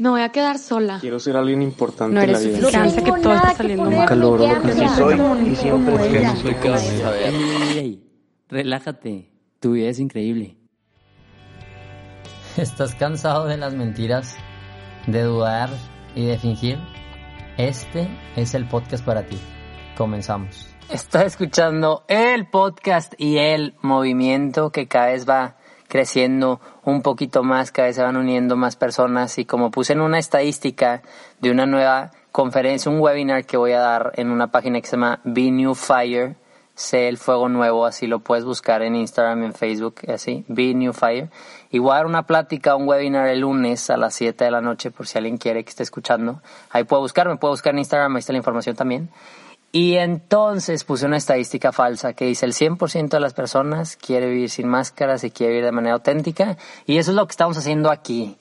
Me voy a quedar sola. Quiero ser alguien importante No en la eres vida. suficiente, que todo está saliendo mal. Nunca logro lo que Así soy y siempre Soy relájate. Tu vida es increíble. ¿Estás cansado de las mentiras, de dudar y de fingir? Este es el podcast para ti. Comenzamos. Estás escuchando el podcast y el movimiento que cada vez va creciendo un poquito más, cada vez se van uniendo más personas y como puse en una estadística de una nueva conferencia, un webinar que voy a dar en una página que se llama Be New Fire, sé el fuego nuevo, así lo puedes buscar en Instagram, en Facebook, así, Be New Fire. Y voy a dar una plática, un webinar el lunes a las 7 de la noche, por si alguien quiere que esté escuchando. Ahí puede buscar, me puede buscar en Instagram, ahí está la información también. Y entonces puse una estadística falsa que dice el 100% de las personas quiere vivir sin máscaras y quiere vivir de manera auténtica. Y eso es lo que estamos haciendo aquí.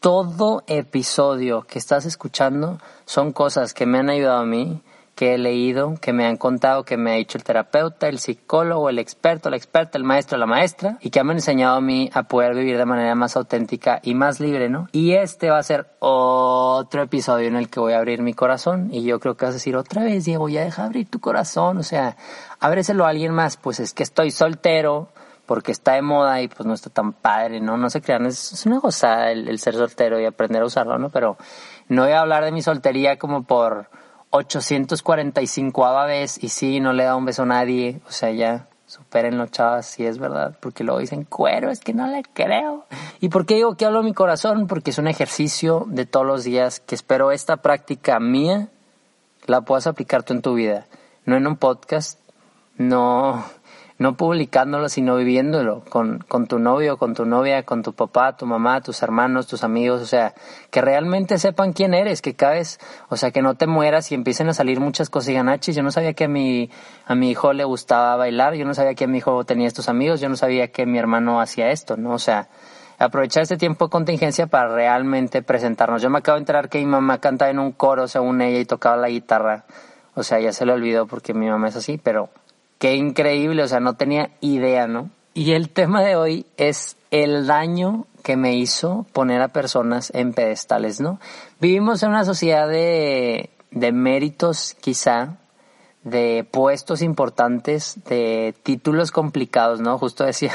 Todo episodio que estás escuchando son cosas que me han ayudado a mí, que he leído, que me han contado, que me ha dicho el terapeuta, el psicólogo, el experto, la experta, el maestro, la maestra, y que han enseñado a mí a poder vivir de manera más auténtica y más libre, ¿no? Y este va a ser otro episodio en el que voy a abrir mi corazón, y yo creo que vas a decir otra vez, Diego, ya deja abrir tu corazón, o sea, ábreselo a alguien más, pues es que estoy soltero, porque está de moda y pues no está tan padre, ¿no? No se crean, es, una gozada el ser soltero y aprender a usarlo, ¿no? Pero no voy a hablar de mi soltería como por 845 vez y sí, no le da un beso a nadie, o sea, ya supérenlo, chavas, si es verdad, porque luego dicen, cuero, es que no le creo. ¿Y por qué digo que hablo mi corazón? Porque es un ejercicio de todos los días que espero esta práctica mía la puedas aplicar tú en tu vida, no en un podcast, no no publicándolo, sino viviéndolo con, con tu novio, con tu novia, con tu papá, tu mamá, tus hermanos, tus amigos, o sea, que realmente sepan quién eres, que cabes, o sea, que no te mueras y empiecen a salir muchas cosas y "Ah, yo no sabía que a mi, a mi hijo le gustaba bailar, yo no sabía que a mi hijo tenía estos amigos, yo no sabía que mi hermano hacía esto, ¿no? O sea, aprovechar este tiempo de contingencia para realmente presentarnos. Yo me acabo de enterar que mi mamá cantaba en un coro según ella y tocaba la guitarra, o sea, ya se le olvidó porque mi mamá es así, pero Qué increíble, o sea, no tenía idea, ¿no? Y el tema de hoy es el daño que me hizo poner a personas en pedestales, ¿no? Vivimos en una sociedad de, de méritos, quizá, de puestos importantes, de títulos complicados, ¿no? Justo decía,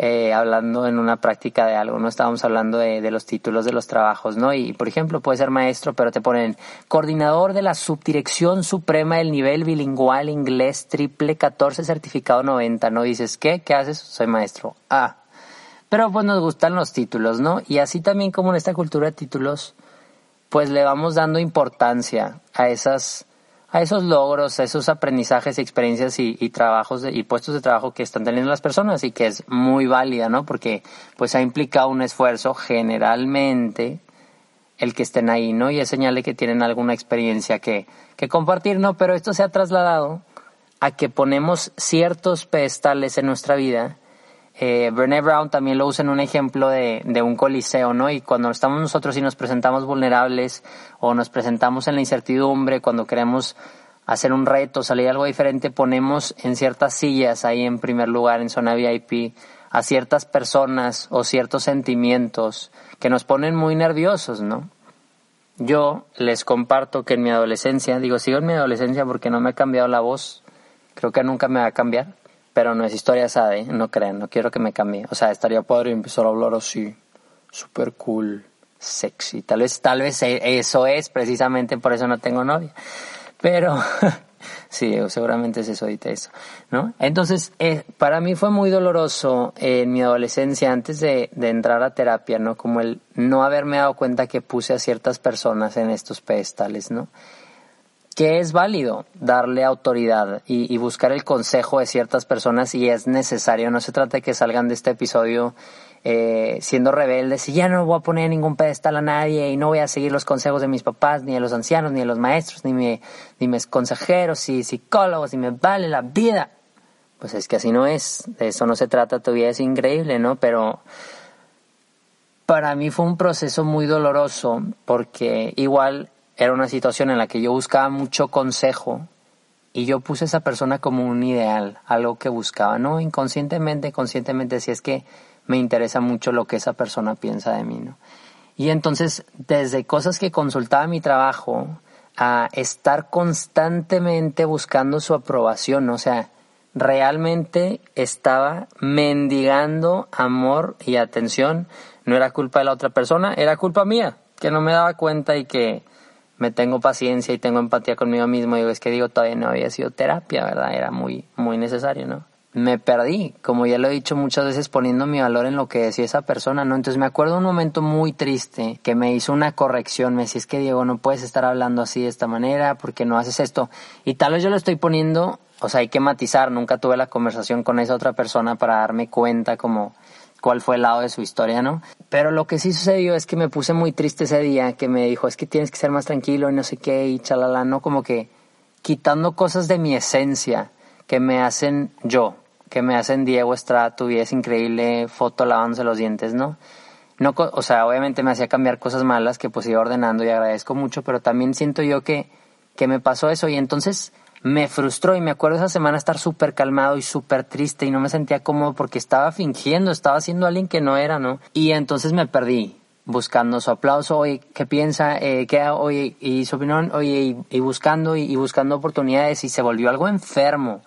eh, hablando en una práctica de algo, ¿no? Estábamos hablando de, de, los títulos de los trabajos, ¿no? Y, por ejemplo, puede ser maestro, pero te ponen coordinador de la subdirección suprema del nivel bilingüal inglés triple 14 certificado 90, ¿no? Dices, ¿qué? ¿Qué haces? Soy maestro. Ah. Pero pues nos gustan los títulos, ¿no? Y así también como en esta cultura de títulos, pues le vamos dando importancia a esas a esos logros, a esos aprendizajes, experiencias y, y trabajos de, y puestos de trabajo que están teniendo las personas y que es muy válida, ¿no? Porque pues ha implicado un esfuerzo generalmente el que estén ahí, ¿no? Y es señal de que tienen alguna experiencia que, que compartir, ¿no? Pero esto se ha trasladado a que ponemos ciertos pedestales en nuestra vida. Eh, Brené Brown también lo usa en un ejemplo de, de un coliseo, ¿no? Y cuando estamos nosotros y nos presentamos vulnerables o nos presentamos en la incertidumbre, cuando queremos hacer un reto, salir algo diferente, ponemos en ciertas sillas ahí en primer lugar en zona VIP a ciertas personas o ciertos sentimientos que nos ponen muy nerviosos, ¿no? Yo les comparto que en mi adolescencia, digo, sigo en mi adolescencia porque no me ha cambiado la voz, creo que nunca me va a cambiar, pero no es historia sabe, no crean, no quiero que me cambie. O sea, estaría padre empezar a hablar así, super cool, sexy. Tal vez, tal vez eso es precisamente por eso no tengo novia. Pero sí, seguramente es eso ahorita eso, ¿no? Entonces, eh, para mí fue muy doloroso eh, en mi adolescencia antes de, de, entrar a terapia, ¿no? Como el no haberme dado cuenta que puse a ciertas personas en estos pedestales, ¿no? Que es válido darle autoridad y, buscar el consejo de ciertas personas y es necesario. No se trata de que salgan de este episodio eh, siendo rebeldes y ya no voy a poner ningún pedestal a nadie y no voy a seguir los consejos de mis papás, ni de los ancianos, ni de los maestros, ni, mi, ni mis consejeros y psicólogos, y me vale la vida. Pues es que así no es, de eso no se trata, tu vida es increíble, ¿no? Pero para mí fue un proceso muy doloroso porque igual era una situación en la que yo buscaba mucho consejo y yo puse a esa persona como un ideal, algo que buscaba, ¿no? Inconscientemente, conscientemente, si es que me interesa mucho lo que esa persona piensa de mí, ¿no? Y entonces, desde cosas que consultaba mi trabajo, a estar constantemente buscando su aprobación, o sea, realmente estaba mendigando amor y atención. No era culpa de la otra persona, era culpa mía, que no me daba cuenta y que me tengo paciencia y tengo empatía conmigo mismo. Y es que digo, todavía no había sido terapia, ¿verdad? Era muy, muy necesario, ¿no? me perdí, como ya lo he dicho muchas veces, poniendo mi valor en lo que decía esa persona, ¿no? Entonces me acuerdo un momento muy triste que me hizo una corrección, me decía, es que Diego, no puedes estar hablando así de esta manera, porque no haces esto. Y tal vez yo lo estoy poniendo, o sea, hay que matizar, nunca tuve la conversación con esa otra persona para darme cuenta como cuál fue el lado de su historia, ¿no? Pero lo que sí sucedió es que me puse muy triste ese día, que me dijo, es que tienes que ser más tranquilo y no sé qué, y chalala, ¿no? Como que quitando cosas de mi esencia que me hacen yo, que me hacen Diego Estrada, tu vida increíble, foto lavándose los dientes, ¿no? No, o sea, obviamente me hacía cambiar cosas malas que pues iba ordenando y agradezco mucho, pero también siento yo que, que me pasó eso y entonces me frustró y me acuerdo esa semana estar súper calmado y súper triste y no me sentía cómodo porque estaba fingiendo, estaba siendo alguien que no era, ¿no? Y entonces me perdí buscando su aplauso, oye, ¿qué piensa? Eh, ¿qué, oye, y su opinión, oye, y, buscando y buscando oportunidades y se volvió algo enfermo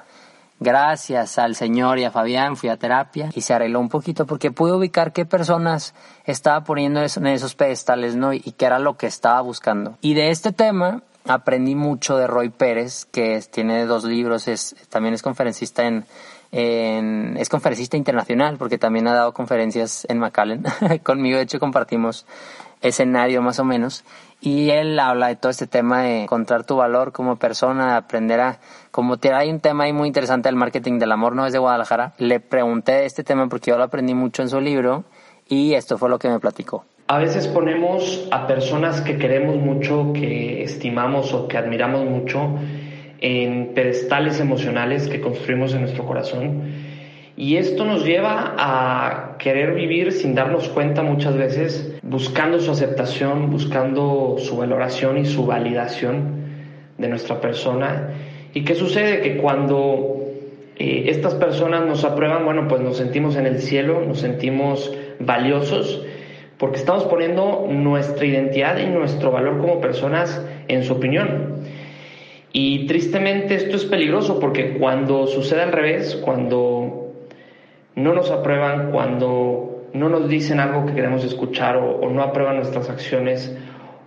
gracias al Señor y a Fabián fui a terapia y se arregló un poquito porque pude ubicar qué personas estaba poniendo en esos pedestales, ¿no? Y qué era lo que estaba buscando. Y de este tema aprendí mucho de Roy Pérez, que tiene dos libros, es, también es conferencista en, en, es conferencista internacional porque también ha dado conferencias en McAllen. Conmigo, de hecho, compartimos escenario más o menos. Y él habla de todo este tema de encontrar tu valor como persona, de aprender a, como te, hay un tema ahí muy interesante del marketing del amor, no es de Guadalajara. Le pregunté este tema porque yo lo aprendí mucho en su libro y esto fue lo que me platicó. A veces ponemos a personas que queremos mucho, que estimamos o que admiramos mucho en pedestales emocionales que construimos en nuestro corazón y esto nos lleva a querer vivir sin darnos cuenta muchas veces, buscando su aceptación, buscando su valoración y su validación de nuestra persona. ¿Y qué sucede? Que cuando eh, estas personas nos aprueban, bueno, pues nos sentimos en el cielo, nos sentimos valiosos, porque estamos poniendo nuestra identidad y nuestro valor como personas en su opinión. Y tristemente esto es peligroso porque cuando sucede al revés, cuando no nos aprueban cuando no nos dicen algo que queremos escuchar o, no aprueban nuestras acciones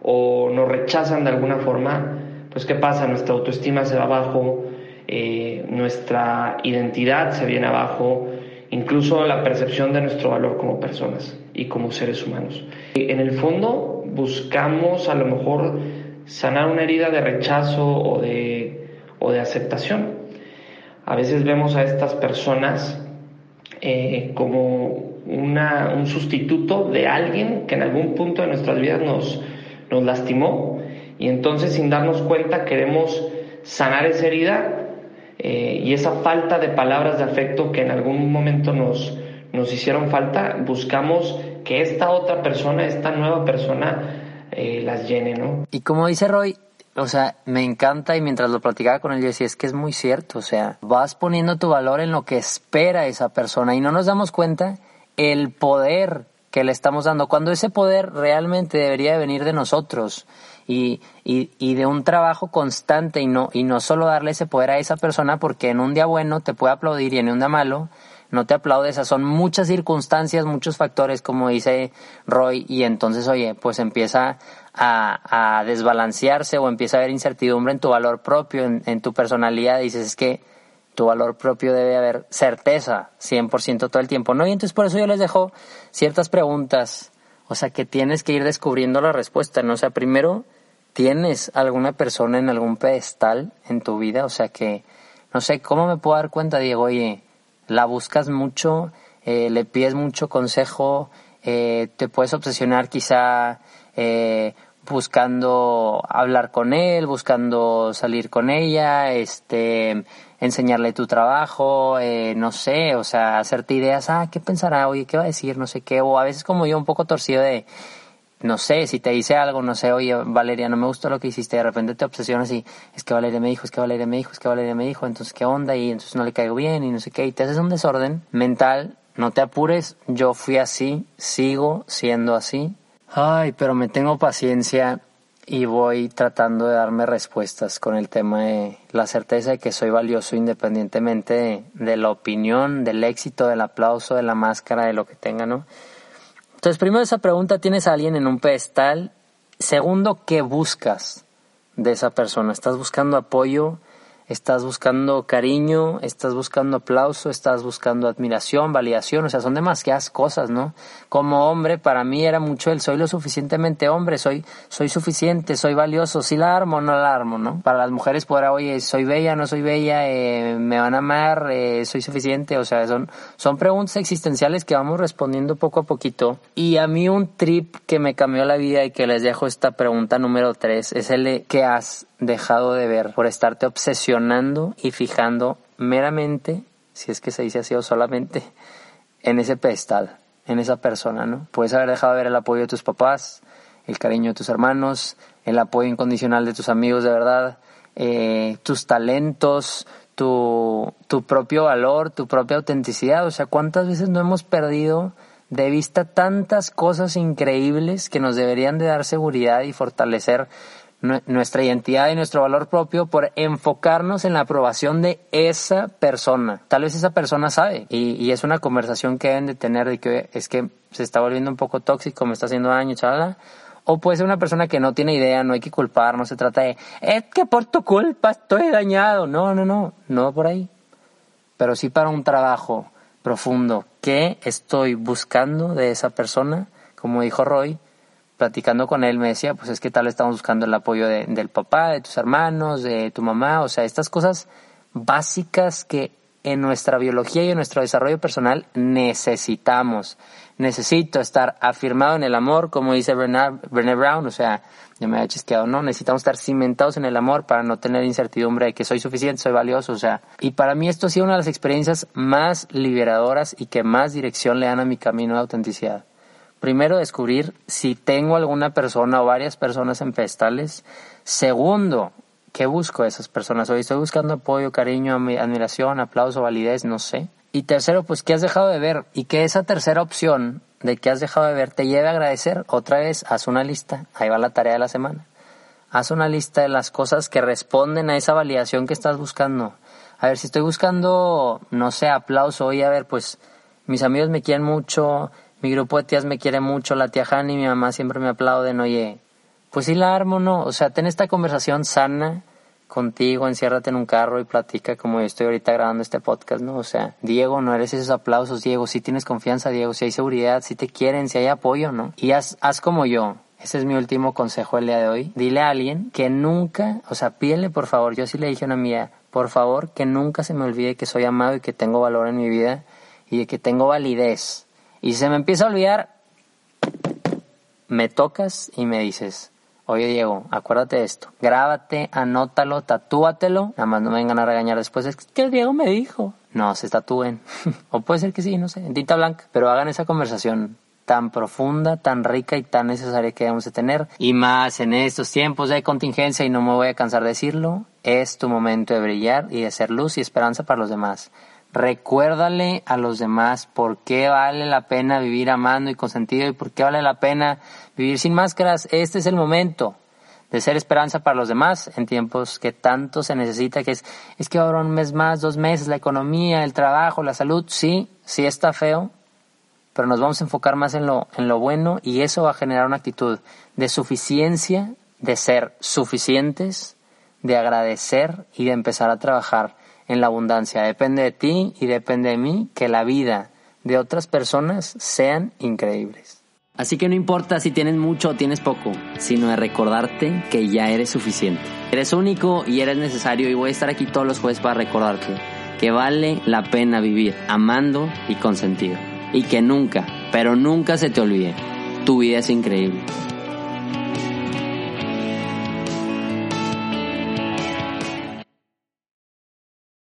o nos rechazan de alguna forma, pues ¿qué pasa? Nuestra autoestima se va abajo, eh, nuestra identidad se viene abajo, incluso la percepción de nuestro valor como personas y como seres humanos. En el fondo buscamos a lo mejor sanar una herida de rechazo o de, o de aceptación. A veces vemos a estas personas eh, como una, un sustituto de alguien que en algún punto de nuestras vidas nos, nos lastimó y entonces sin darnos cuenta queremos sanar esa herida eh, y esa falta de palabras de afecto que en algún momento nos, nos hicieron falta, buscamos que esta otra persona, esta nueva persona eh, las llene, ¿no? Y como dice Roy, o sea, me encanta y mientras lo platicaba con él yo decía, es que es muy cierto, o sea, vas poniendo tu valor en lo que espera esa persona y no nos damos cuenta el poder que le estamos dando, cuando ese poder realmente debería venir de nosotros y, y, y, de un trabajo constante y no, y no solo darle ese poder a esa persona porque en un día bueno te puede aplaudir y en un día malo no te aplaudes, son muchas circunstancias, muchos factores, como dice Roy, y entonces, oye, pues empieza a, desbalancearse o empieza a haber incertidumbre en tu valor propio, en, tu personalidad, dices, es que tu valor propio debe haber certeza 100% todo el tiempo, ¿no? Y entonces por eso yo les dejo ciertas preguntas, o sea, que tienes que ir descubriendo la respuesta, ¿no? O sea, primero, ¿tienes alguna persona en algún pedestal en tu vida? O sea, que, no sé, ¿cómo me puedo dar cuenta, Diego? Oye, la buscas mucho, eh, le pides mucho consejo, eh, te puedes obsesionar quizá eh, buscando hablar con él, buscando salir con ella, este, enseñarle tu trabajo, no sé, o sea, hacerte ideas, ah, ¿qué pensará? Oye, ¿qué va a decir? No sé qué, o a veces como yo un poco torcido de, no sé, si te dice algo, no sé, oye, Valeria, no me gustó lo que hiciste, de repente te obsesionas y es que Valeria me dijo, es que Valeria me dijo, es que Valeria me dijo, entonces qué onda y entonces no le caigo bien y no sé qué, y te haces un desorden mental, no te apures, yo fui así, sigo siendo así, Ay, pero me tengo paciencia y voy tratando de darme respuestas con el tema de la certeza de que soy valioso independientemente de, de, la opinión, del éxito, del aplauso, de la máscara, de lo que tenga, ¿no? Entonces, primero esa pregunta, ¿tienes a alguien en un pedestal? Segundo, ¿qué buscas de esa persona? ¿Estás buscando apoyo? Estás buscando cariño, estás buscando aplauso, estás buscando admiración, validación, o sea, son demasiadas cosas, ¿no? Como hombre, para mí era mucho el soy lo suficientemente hombre, soy, soy suficiente, soy valioso, si la armo o no la armo, ¿no? Para las mujeres podrá, oye, soy bella, no soy bella, eh, me van a amar, eh, soy suficiente, o sea, son, son preguntas existenciales que vamos respondiendo poco a poquito. Y a mí un trip que me cambió la vida y que les dejo esta pregunta número tres es el de ¿qué has dejado de ver por estarte obsesionando y fijando meramente, si es que se dice así o solamente, en ese pedestal, en esa persona, ¿no? Puedes haber dejado de ver el apoyo de tus papás, el cariño de tus hermanos, el apoyo incondicional de tus amigos de verdad, eh, tus talentos, tu, tu propio valor, tu propia autenticidad. O sea, ¿cuántas veces no hemos perdido de vista tantas cosas increíbles que nos deberían de dar seguridad y fortalecer nuestra identidad y nuestro valor propio por enfocarnos en la aprobación de esa persona. Tal vez esa persona sabe y, es una conversación que deben de tener de que es que se está volviendo un poco tóxico, me está haciendo daño, chaval. O puede ser una persona que no tiene idea, no hay que culpar, no se trata de, es que por tu culpa estoy dañado. No, no, no, no por ahí. Pero sí para un trabajo profundo. ¿Qué estoy buscando de esa persona? Como dijo Roy, platicando con él me decía, pues es que tal estamos buscando el apoyo de, del papá, de tus hermanos, de tu mamá, o sea, estas cosas básicas que en nuestra biología y en nuestro desarrollo personal necesitamos. Necesito estar afirmado en el amor, como dice Brené Brown, o sea, yo me había chisqueado, no, necesitamos estar cimentados en el amor para no tener incertidumbre de que soy suficiente, soy valioso, o sea, y para mí esto ha sido una de las experiencias más liberadoras y que más dirección le dan a mi camino de autenticidad. Primero, descubrir si tengo alguna persona o varias personas en pedestales. Segundo, ¿qué busco de esas personas? Hoy estoy buscando apoyo, cariño, admiración, aplauso, validez, no sé. Y tercero, pues, ¿qué has dejado de ver? Y que esa tercera opción de qué has dejado de ver te lleve a agradecer. Otra vez, haz una lista. Ahí va la tarea de la semana. Haz una lista de las cosas que responden a esa validación que estás buscando. A ver, si estoy buscando, no sé, aplauso, oye, a ver, pues, mis amigos me quieren mucho, mi grupo de tías me quiere mucho, la tía Hani y mi mamá siempre me aplauden, oye, pues sí la armo, ¿no? O sea, ten esta conversación sana contigo, enciérrate en un carro y platica como yo estoy ahorita grabando este podcast, ¿no? O sea, Diego, no eres esos aplausos, Diego, si tienes confianza, Diego, si hay seguridad, si te quieren, si hay apoyo, ¿no? Y haz, haz como yo. Ese es mi último consejo el día de hoy. Dile a alguien que nunca, o sea, pídele por favor, yo sí le dije a una mía, por favor, que nunca se me olvide que soy amado y que tengo valor en mi vida y de que tengo validez y se me empieza a olvidar, me tocas y me dices, oye Diego, acuérdate de esto, grábate, anótalo, tatúatelo, nada más no me vengan a regañar después, es que Diego me dijo. No, se tatúen. o puede ser que sí, no sé, en tinta blanca, pero hagan esa conversación tan profunda, tan rica y tan necesaria que debemos de tener. Y más en estos tiempos de contingencia, y no me voy a cansar de decirlo, es tu momento de brillar y de ser luz y esperanza para los demás. Recuérdale a los demás por qué vale la pena vivir amando y consentido y por qué vale la pena vivir sin máscaras. Este es el momento de ser esperanza para los demás en tiempos que tanto se necesita, que es, es que ahora un mes más, dos meses, la economía, el trabajo, la salud, sí, sí está feo, pero nos vamos a enfocar más en lo, en lo bueno y eso va a generar una actitud de suficiencia, de ser suficientes, de agradecer y de empezar a trabajar en la abundancia. Depende de ti y depende de mí que la vida de otras personas sean increíbles. Así que no importa si tienes mucho o tienes poco, sino de recordarte que ya eres suficiente. Eres único y eres necesario y voy a estar aquí todos los jueves para recordarte que vale la pena vivir amando y con sentido. Y que nunca, pero nunca se te olvide, tu vida es increíble.